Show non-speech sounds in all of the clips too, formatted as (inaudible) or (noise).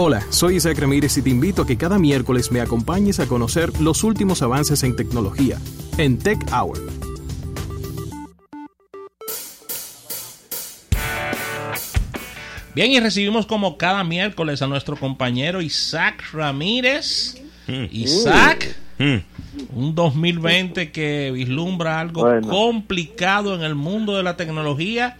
Hola, soy Isaac Ramírez y te invito a que cada miércoles me acompañes a conocer los últimos avances en tecnología en Tech Hour. Bien, y recibimos como cada miércoles a nuestro compañero Isaac Ramírez. Hmm. Isaac, un 2020 que vislumbra algo complicado en el mundo de la tecnología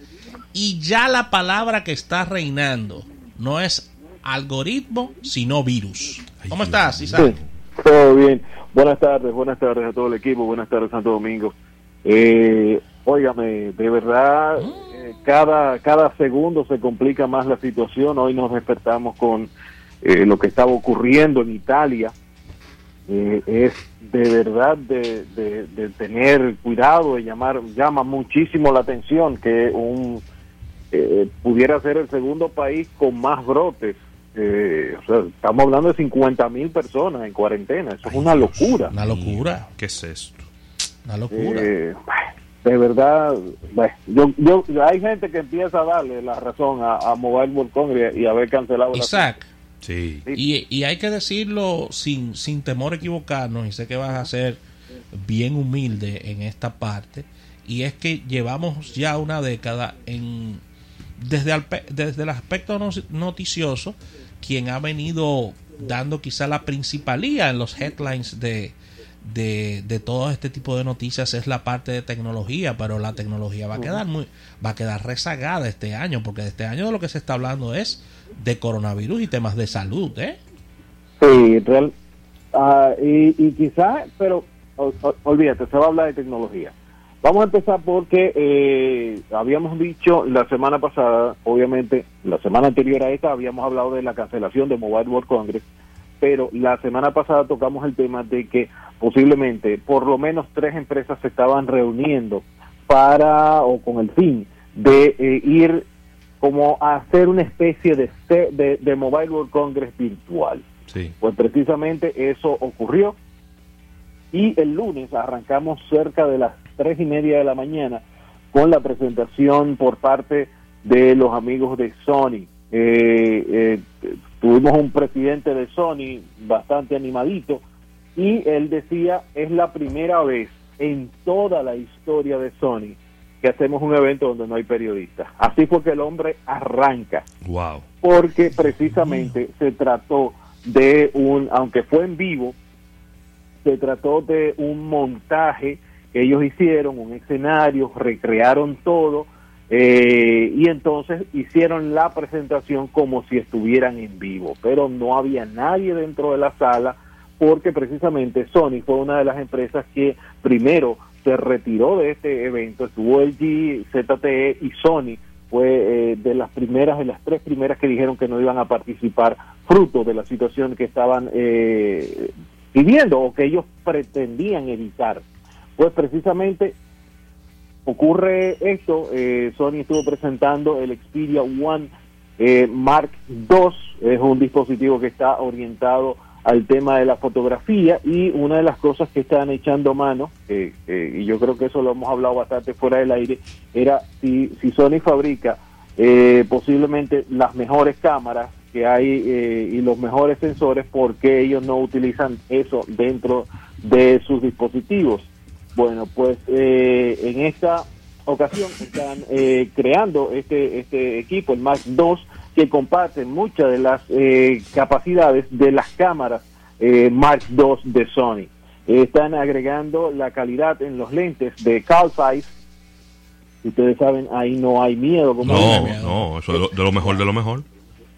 y ya la palabra que está reinando no es algoritmo, sino virus. ¿Cómo estás, Isaac? todo bien. Buenas tardes, buenas tardes a todo el equipo, buenas tardes Santo Domingo. Eh, óigame, de verdad, eh, cada, cada segundo se complica más la situación. Hoy nos despertamos con eh, lo que estaba ocurriendo en Italia. Eh, es de verdad de, de, de tener cuidado, de llamar, llama muchísimo la atención que un eh, pudiera ser el segundo país con más brotes eh, o sea, estamos hablando de 50 mil personas en cuarentena. Eso es una locura. Una locura. ¿Qué es esto? Una locura. Eh, de verdad, bueno, yo, yo, hay gente que empieza a darle la razón a, a Mobile World Congress y haber cancelado Isaac. Sí. Y, y hay que decirlo sin, sin temor a equivocarnos, y sé que vas a ser bien humilde en esta parte, y es que llevamos ya una década en desde, el, desde el aspecto noticioso, quien ha venido dando quizá la principalía en los headlines de, de, de, todo este tipo de noticias es la parte de tecnología, pero la tecnología va a quedar muy, va a quedar rezagada este año, porque este año de lo que se está hablando es de coronavirus y temas de salud, ¿eh? Sí, real, uh, y, y quizás, pero olvídate, se va a hablar de tecnología. Vamos a empezar porque eh, habíamos dicho la semana pasada, obviamente, la semana anterior a esta habíamos hablado de la cancelación de Mobile World Congress, pero la semana pasada tocamos el tema de que posiblemente por lo menos tres empresas se estaban reuniendo para o con el fin de eh, ir como a hacer una especie de, de, de Mobile World Congress virtual. Sí. Pues precisamente eso ocurrió y el lunes arrancamos cerca de las tres y media de la mañana con la presentación por parte de los amigos de Sony. Eh, eh, tuvimos un presidente de Sony bastante animadito y él decía es la primera vez en toda la historia de Sony que hacemos un evento donde no hay periodistas. Así fue que el hombre arranca. Wow. Porque precisamente se trató de un, aunque fue en vivo, se trató de un montaje que ellos hicieron, un escenario, recrearon todo eh, y entonces hicieron la presentación como si estuvieran en vivo, pero no había nadie dentro de la sala porque precisamente Sony fue una de las empresas que primero se retiró de este evento, estuvo LG, ZTE y Sony fue eh, de las primeras, de las tres primeras que dijeron que no iban a participar, fruto de la situación que estaban eh, viviendo o que ellos pretendían evitar. Pues precisamente ocurre esto, eh, Sony estuvo presentando el Xperia One eh, Mark II, es un dispositivo que está orientado al tema de la fotografía y una de las cosas que están echando mano, eh, eh, y yo creo que eso lo hemos hablado bastante fuera del aire, era si, si Sony fabrica eh, posiblemente las mejores cámaras que hay eh, y los mejores sensores, ¿por qué ellos no utilizan eso dentro de sus dispositivos? Bueno, pues eh, en esta ocasión están eh, creando este, este equipo, el Mark II, que comparte muchas de las eh, capacidades de las cámaras eh, Mark II de Sony. están agregando la calidad en los lentes de Carl Zeiss. Ustedes saben, ahí no hay miedo. Como No, no, eso es de lo, de lo mejor de lo mejor.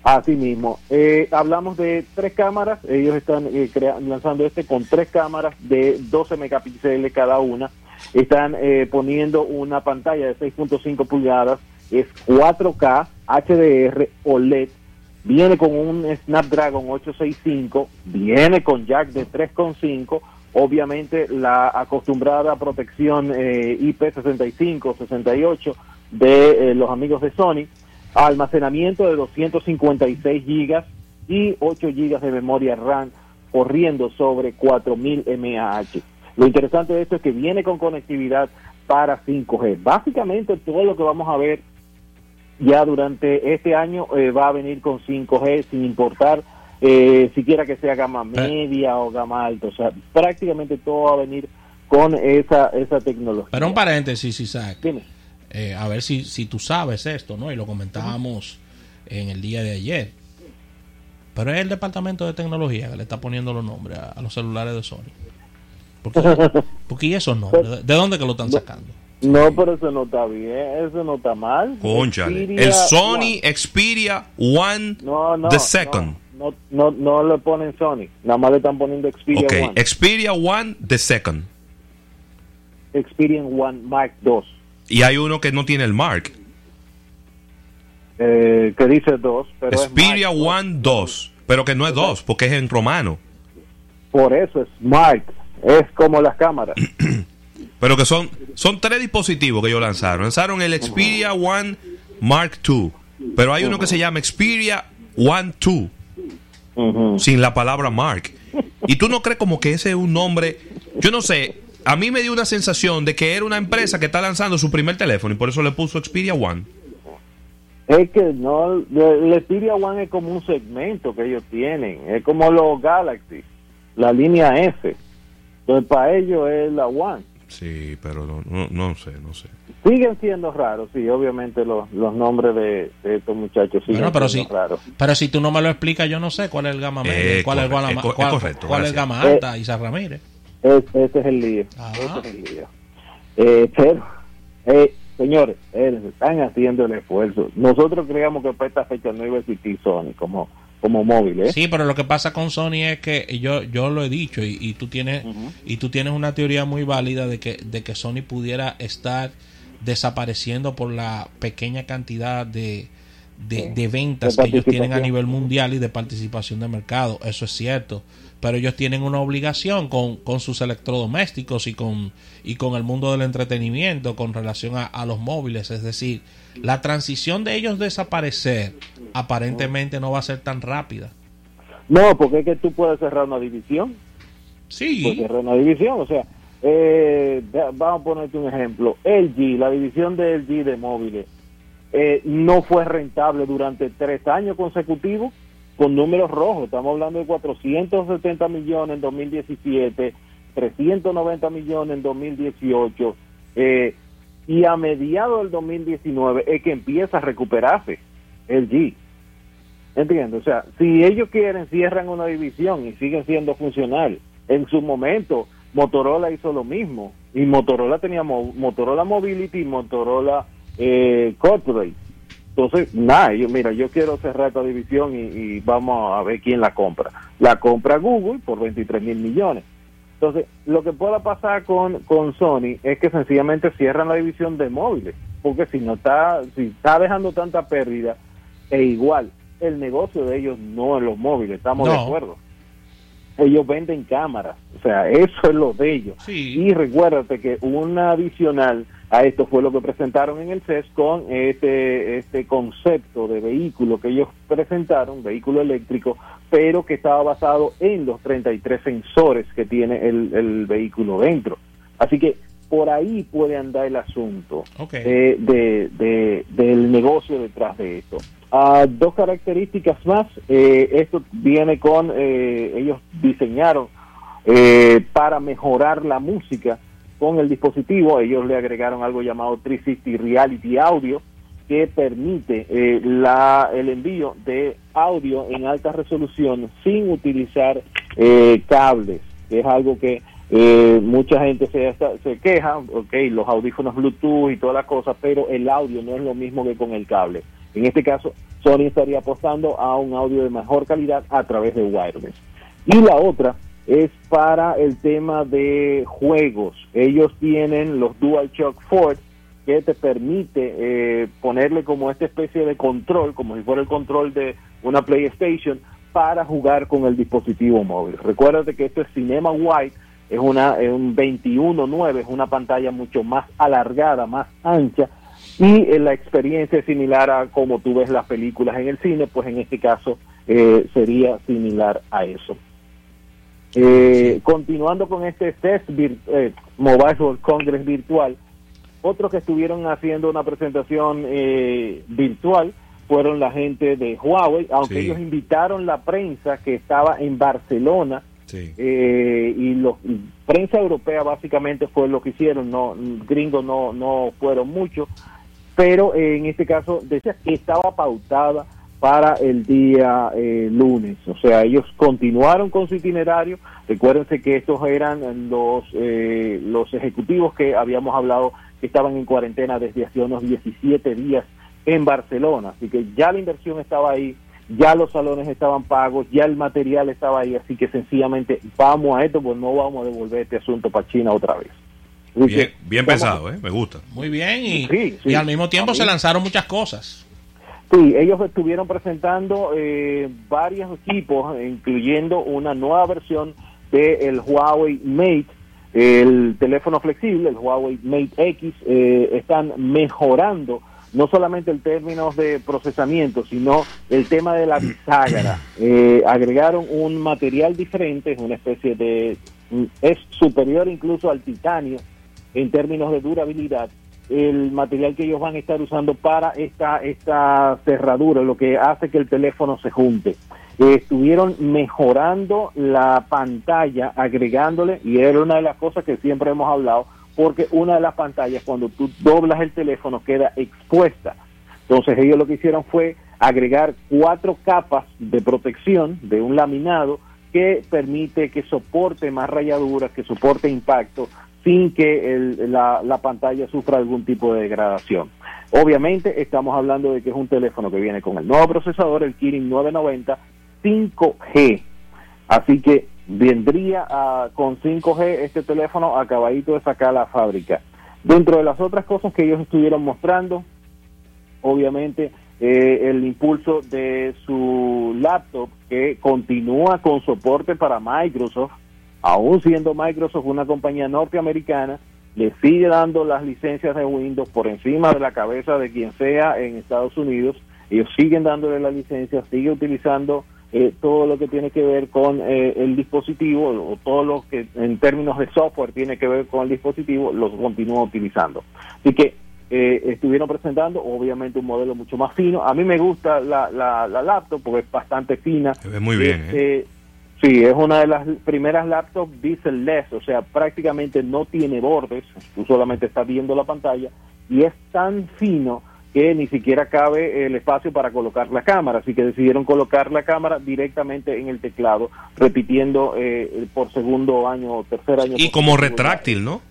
Así mismo. Eh, hablamos de tres cámaras. Ellos están eh, lanzando este con tres cámaras de 12 megapíxeles cada una. Están eh, poniendo una pantalla de 6.5 pulgadas. Es 4K, HDR, OLED. Viene con un Snapdragon 865. Viene con jack de 3.5. Obviamente la acostumbrada protección eh, IP65, 68 de eh, los amigos de Sony almacenamiento de 256 gigas y 8 gigas de memoria RAM corriendo sobre 4000 mAh. Lo interesante de esto es que viene con conectividad para 5G. Básicamente todo lo que vamos a ver ya durante este año eh, va a venir con 5G sin importar eh, siquiera que sea gama media o gama alta. O sea, prácticamente todo va a venir con esa, esa tecnología. Pero un paréntesis, Isaac. Dime. Eh, a ver si, si tú sabes esto, ¿no? Y lo comentábamos en el día de ayer. Pero es el departamento de tecnología que le está poniendo los nombres a, a los celulares de Sony. Porque, (laughs) porque ¿y esos nombres? ¿De, de dónde que lo están sacando? No, pero eso no está bien, eso no está mal. Conchale. Xperia El Sony One. Xperia One No, no, The Second. No, no, no le ponen Sony, nada más le están poniendo Xperia Ok, One. Xperia One The Second. Xperia One Mark II, Y hay uno que no tiene el Mark. eh, que dice 2, pero es Xperia Mark II. One 2. Pero que no es 2, porque es en romano. Por eso es Mark, es como las cámaras. (clears throat) Pero que son, son tres dispositivos que ellos lanzaron. Lanzaron el Xperia One Mark II. Pero hay uno que se llama Xperia One 2. Ujú. sin la palabra Mark. Y tú no crees como que ese es un nombre, yo no sé, a mí me dio una sensación de que era una empresa que está lanzando su primer teléfono y por eso le puso Xperia One. Es que no, el Xperia One es como un segmento que ellos tienen, es como los Galaxy, la línea F. Entonces para ellos es la One. Sí, pero no, no, no sé, no sé. Siguen siendo raros, sí, obviamente los, los nombres de, de estos muchachos siguen Bueno, pero siendo si, raros. pero si tú no me lo explicas, yo no sé cuál es el gama media, Eh, cuál, es el corre- gama, es co- es cuál, correcto, cuál es el gracias. gama alta, Isa Ramírez. Es- ese es el lío. Ese es el lío. Eh, pero, eh, señores, eh, están haciendo el esfuerzo. Nosotros creíamos que para esta fecha no iba a existir Sony como, como móvil, ¿eh? Sí, pero lo que pasa con Sony es que yo yo lo he dicho y, y tú tienes y tú tienes una teoría muy válida de que de que Sony pudiera estar desapareciendo por la pequeña cantidad de de, de ventas De que ellos tienen a nivel mundial y de participación de mercado, eso es cierto, pero ellos tienen una obligación con, con sus electrodomésticos y con y con el mundo del entretenimiento con relación a, a los móviles, es decir, la transición de ellos desaparecer aparentemente no va a ser tan rápida. No, porque es que tú puedes cerrar una división. Sí. Puedes cerrar una división. O sea, eh, vamos a ponerte un ejemplo. LG, la división de LG de móviles, eh, no fue rentable durante tres años consecutivos con números rojos. Estamos hablando de 470 millones en 2017, 390 millones en 2018. eh, y a mediados del 2019 es que empieza a recuperarse LG. Entiendo, o sea, si ellos quieren, cierran una división y siguen siendo funcional. En su momento, Motorola hizo lo mismo. Y Motorola tenía mo- Motorola Mobility y Motorola eh, Corporate. Entonces, nada, yo, mira, yo quiero cerrar esta división y, y vamos a ver quién la compra. La compra Google por 23 mil millones. Entonces, lo que pueda pasar con, con Sony es que sencillamente cierran la división de móviles, porque si no está, si está dejando tanta pérdida, e igual, el negocio de ellos no es los móviles, estamos de acuerdo. Ellos venden cámaras, o sea, eso es lo de ellos. Sí. Y recuérdate que una adicional a esto fue lo que presentaron en el CES con este, este concepto de vehículo que ellos presentaron, vehículo eléctrico, pero que estaba basado en los 33 sensores que tiene el, el vehículo dentro. Así que por ahí puede andar el asunto Ok. eh, de, de- del negocio detrás de esto. Ah, dos características más. Eh, esto viene con, eh, ellos diseñaron eh, para mejorar la música con el dispositivo. Ellos le agregaron algo llamado 360 Reality Audio que permite eh, la, el envío de audio en alta resolución sin utilizar eh, cables, es algo que eh, mucha gente se, se queja, ok, los audífonos Bluetooth y todas las cosas, pero el audio no es lo mismo que con el cable. En este caso, Sony estaría apostando a un audio de mejor calidad a través de wireless. Y la otra es para el tema de juegos. Ellos tienen los DualShock 4 que te permite eh, ponerle como esta especie de control, como si fuera el control de una PlayStation, para jugar con el dispositivo móvil. Recuérdate que esto es Cinema White, es una es un 21.9, es una pantalla mucho más alargada, más ancha, y eh, la experiencia es similar a como tú ves las películas en el cine, pues en este caso eh, sería similar a eso. Eh, Continuando con este test vir- eh, Mobile World Congress virtual, Otros que estuvieron haciendo una presentación eh, virtual fueron la gente de Huawei, aunque Sí. ellos invitaron la prensa que estaba en Barcelona Sí. eh, y la prensa europea básicamente fue lo que hicieron, no gringos no no fueron muchos, pero eh, en este caso decía que estaba pautada para el día eh, lunes, o sea, ellos continuaron con su itinerario. Recuérdense que estos eran los eh, los ejecutivos que habíamos hablado que estaban en cuarentena desde hace unos 17 días en Barcelona, así que ya la inversión estaba ahí, ya los salones estaban pagos, ya el material estaba ahí, así que sencillamente vamos a esto, pues no vamos a devolver este asunto para China otra vez. Bien, bien pensado, ¿eh? Me gusta. Muy bien, y, Sí, sí. y al mismo tiempo se lanzaron muchas cosas. Sí, ellos estuvieron presentando eh, varios equipos, incluyendo una nueva versión del Huawei Mate, el teléfono flexible, el Huawei Mate X, eh, están mejorando no solamente el términos de procesamiento, sino el tema de la bisagra. Eh, agregaron un material diferente, una especie de... es superior incluso al titanio en términos de durabilidad el material que ellos van a estar usando para esta esta cerradura, lo que hace que el teléfono se junte. Estuvieron mejorando la pantalla, agregándole, y era una de las cosas que siempre hemos hablado, porque una de las pantallas cuando tú doblas el teléfono queda expuesta. Entonces ellos lo que hicieron fue agregar cuatro capas de protección de un laminado que permite que soporte más rayaduras, que soporte impacto, sin que el- la, la pantalla sufra algún tipo de degradación. Obviamente estamos hablando de que es un teléfono que viene con el nuevo procesador, el Kirin 990 5G. Así que vendría ah, con 5G este teléfono acabadito de sacar a la fábrica. Dentro de las otras cosas que ellos estuvieron mostrando, obviamente eh, el impulso de su laptop que continúa con soporte para Microsoft, aún siendo Microsoft una compañía norteamericana, le sigue dando las licencias de Windows por encima de la cabeza de quien sea en Estados Unidos. Ellos siguen dándole la licencia, sigue utilizando eh, todo lo que tiene que ver con eh, el dispositivo o todo lo que en términos de software tiene que ver con el dispositivo, los continúa utilizando. Así que eh, estuvieron presentando obviamente un modelo mucho más fino. A mí me gusta la, la, la laptop porque es bastante fina. Se ve muy bien, Eh, eh, sí, es una de las primeras laptops bezel-less, o sea, prácticamente no tiene bordes, tú solamente estás viendo la pantalla y es tan fino que ni siquiera cabe el espacio para colocar la cámara, así que decidieron colocar la cámara directamente en el teclado, repitiendo eh, por segundo año o tercer año. Y como retráctil, ¿no?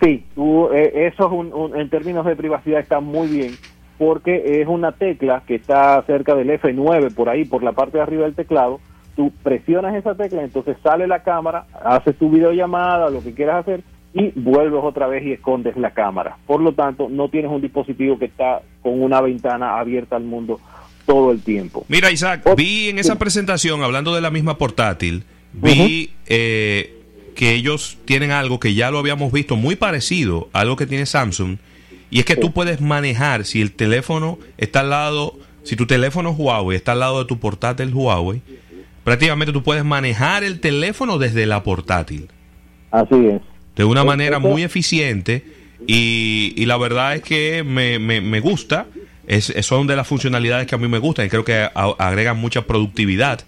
Sí, tú, eh, eso es un- un- en términos de privacidad está muy bien porque es una tecla que está cerca del F9 por ahí, por la parte de arriba del teclado. Tú presionas esa tecla, entonces sale la cámara, haces tu videollamada, lo que quieras hacer y vuelves otra vez y escondes la cámara. Por lo tanto, no tienes un dispositivo que está con una ventana abierta al mundo todo el tiempo. Mira, Isaac, Oh, vi en esa presentación, hablando de la misma portátil, vi eh, que ellos tienen algo que ya lo habíamos visto muy parecido a algo que tiene Samsung, y es que tú puedes manejar si el teléfono está al lado, si tu teléfono Huawei está al lado de tu portátil Huawei, prácticamente tú puedes manejar el teléfono desde la portátil Así es. de una manera muy eficiente y, y la verdad es que me, me- me gusta. Es, es- son de las funcionalidades que a mí me gustan y creo que a- agregan mucha productividad,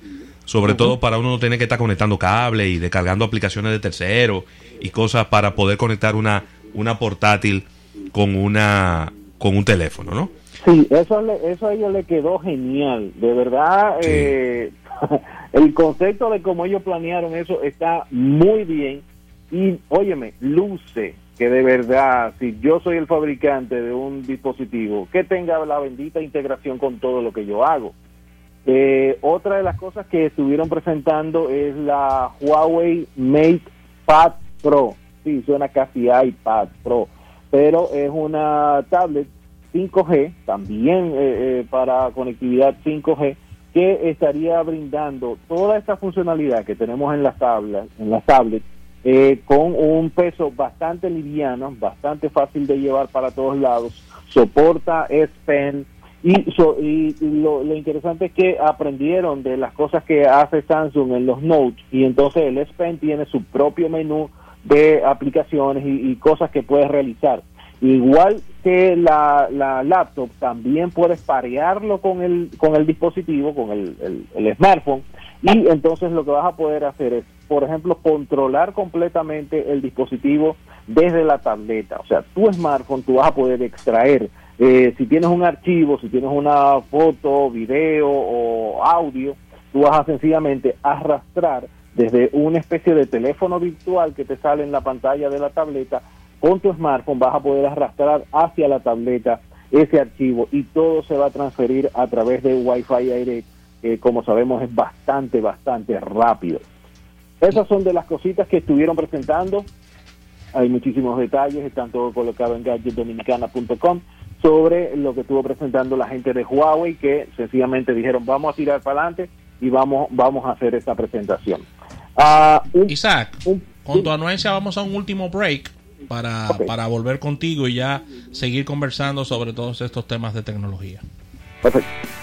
sobre todo para uno no tener que estar conectando cables y descargando aplicaciones de terceros y cosas para poder conectar una, una portátil con una con un teléfono, ¿no? Sí, eso, le- eso a ellos le quedó genial. De verdad, Sí. eh, (laughs) el concepto de cómo ellos planearon eso está muy bien. Y, óyeme, luce que de verdad, si yo soy el fabricante de un dispositivo, que tenga la bendita integración con todo lo que yo hago. Eh, otra de las cosas que estuvieron presentando es la Huawei Mate Pad Pro. Sí, suena casi iPad Pro, pero es una tablet 5G, también eh, eh, para conectividad 5G, que estaría brindando toda esta funcionalidad que tenemos en las tablas, en las tablets, eh, con un peso bastante liviano, bastante fácil de llevar para todos lados, soporta S y, so- y lo, interesante es que aprendieron de las cosas que hace Samsung en los Notes y entonces el S Pen tiene su propio menú de aplicaciones y cosas que puedes realizar. Igual que la, la laptop, también puedes parearlo con el, con el dispositivo, con el, el, smartphone, y entonces lo que vas a poder hacer es, por ejemplo, controlar completamente el dispositivo desde la tableta. O sea, tu smartphone tú vas a poder extraer, eh, si tienes un archivo, si tienes una foto, video o audio, tú vas a sencillamente arrastrar desde una especie de teléfono virtual que te sale en la pantalla de la tableta con tu smartphone vas a poder arrastrar hacia la tableta ese archivo y todo se va a transferir a través de Wi-Fi Direct, que como sabemos es bastante, bastante rápido. Esas son de las cositas que estuvieron presentando. Hay muchísimos detalles, están todos colocados en gadgetdominicana.com sobre lo que estuvo presentando la gente de Huawei, que sencillamente dijeron vamos a tirar para adelante y vamos, vamos a hacer esta presentación. Ah, Isaac, con tu anuencia vamos a un último break para, para volver contigo y ya seguir conversando sobre todos estos temas de tecnología. Perfecto.